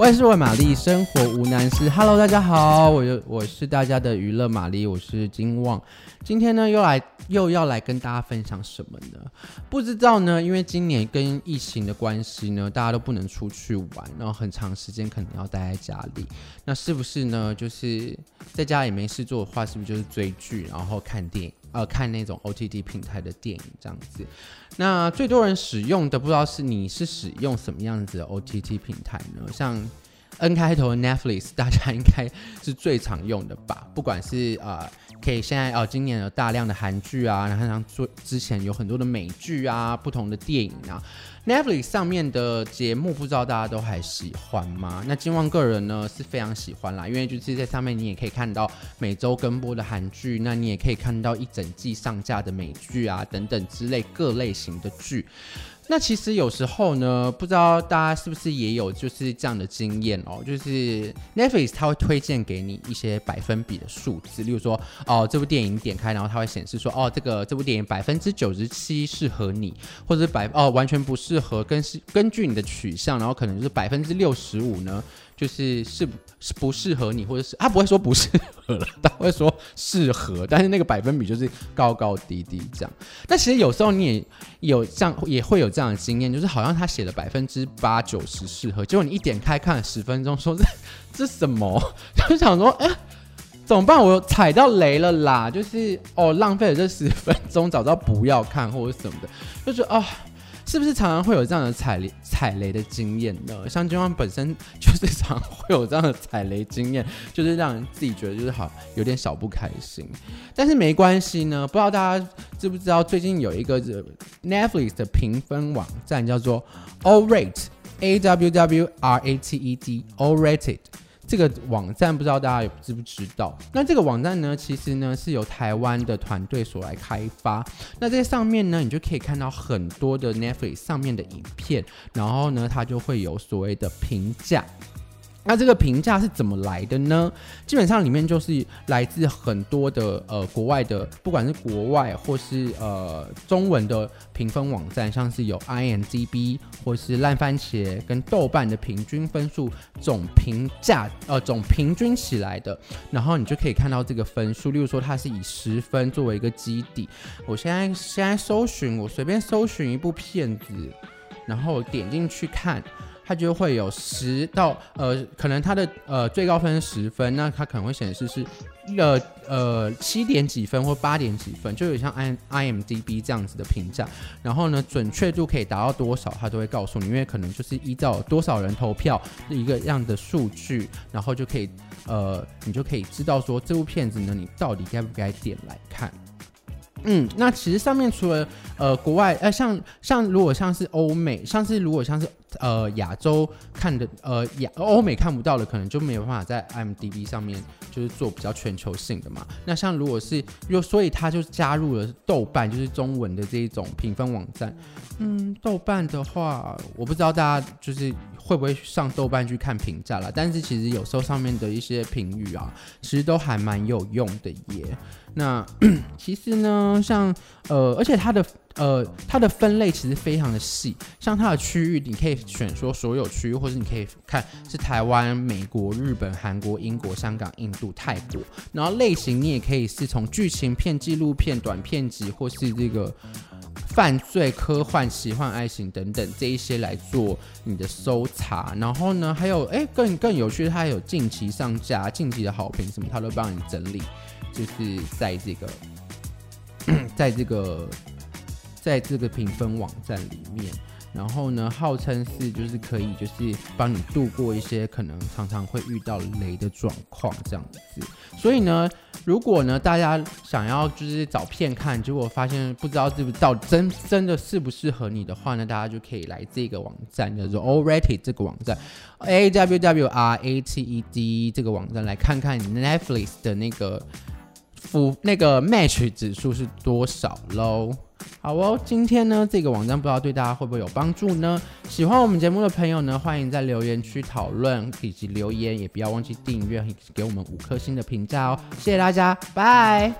万事问玛丽，生活无难事。Hello，大家好，我我是大家的娱乐玛丽，我是金旺。今天呢，又来又要来跟大家分享什么呢？不知道呢，因为今年跟疫情的关系呢，大家都不能出去玩，然后很长时间可能要待在家里。那是不是呢？就是在家也没事做的话，是不是就是追剧，然后看电影？呃，看那种 OTT 平台的电影这样子，那最多人使用的不知道是你是使用什么样子的 OTT 平台呢？像 N 开头的 Netflix，大家应该是最常用的吧？不管是呃。可以，现在哦，今年有大量的韩剧啊，然后像做之前有很多的美剧啊，不同的电影啊，Netflix 上面的节目，不知道大家都还喜欢吗？那金旺个人呢是非常喜欢啦，因为就是在上面你也可以看到每周更播的韩剧，那你也可以看到一整季上架的美剧啊，等等之类各类型的剧。那其实有时候呢，不知道大家是不是也有就是这样的经验哦，就是 Netflix 它会推荐给你一些百分比的数字，例如说哦，这部电影点开，然后它会显示说哦，这个这部电影百分之九十七适合你，或者百哦完全不适合，根是根据你的取向，然后可能就是百分之六十五呢。就是是是不适合你，或者是他不会说不适合了，他会说适合，但是那个百分比就是高高低低这样。但其实有时候你也有像，也会有这这样的经验，就是好像他写了百分之八九十适合，结果你一点开看了十分钟，说这这什么？就想说，哎、怎么办？我踩到雷了啦！就是哦，浪费了这十分钟，早知道不要看或者什么的，就是啊。是不是常常会有这样的踩雷踩雷的经验呢？像金旺本身就是常会有这样的踩雷经验，就是让人自己觉得就是好有点小不开心。但是没关系呢，不知道大家知不知道，最近有一个 Netflix 的评分网站叫做 Awwrated，A W W R A T E D，Awwrated。这个网站不知道大家有知不知道？那这个网站呢，其实呢是由台湾的团队所来开发。那在上面呢，你就可以看到很多的 Netflix 上面的影片，然后呢，它就会有所谓的评价。那这个评价是怎么来的呢？基本上里面就是来自很多的呃国外的，不管是国外或是呃中文的评分网站，像是有 IMDB 或是烂番茄跟豆瓣的平均分数总评价呃总平均起来的，然后你就可以看到这个分数。例如说它是以十分作为一个基底，我现在现在搜寻，我随便搜寻一部片子，然后点进去看。它就会有十到呃，可能它的呃最高分十分，那它可能会显示是呃呃七点几分或八点几分，就有像 I IMDB 这样子的评价。然后呢，准确度可以达到多少，它都会告诉你，因为可能就是依照多少人投票的一个样的数据，然后就可以呃，你就可以知道说这部片子呢，你到底该不该点来看。嗯，那其实上面除了呃国外，呃像像如果像是欧美，像是如果像是呃亚洲看的，呃亚欧美看不到的，可能就没有办法在 m d b 上面就是做比较全球性的嘛。那像如果是又所以他就加入了豆瓣，就是中文的这一种评分网站。嗯，豆瓣的话，我不知道大家就是会不会上豆瓣去看评价啦，但是其实有时候上面的一些评语啊，其实都还蛮有用的耶。那 其实呢，像呃，而且它的呃，它的分类其实非常的细，像它的区域，你可以选说所有区域，或者你可以看是台湾、美国、日本、韩国、英国、香港、印度、泰国，然后类型你也可以是从剧情片、纪录片、短片集，或是这个犯罪、科幻、奇幻、爱情等等这一些来做你的搜查。然后呢，还有哎，更更有趣，它有近期上架、近期的好评什么，它都帮你整理。就是在这个，在这个，在这个评分网站里面，然后呢，号称是就是可以就是帮你度过一些可能常常会遇到雷的状况这样子。所以呢，如果呢大家想要就是找片看，结果发现不知道是不是到真真的适不适合你的话呢，大家就可以来这个网站叫做 Awwrated 这个网站，A W W R A T E D 这个网站来看看你 Netflix 的那个。符那个 match 指数是多少喽？好哦，今天呢这个网站不知道对大家会不会有帮助呢？喜欢我们节目的朋友呢，欢迎在留言区讨论以及留言，也不要忘记订阅给我们五颗星的评价哦。谢谢大家，拜。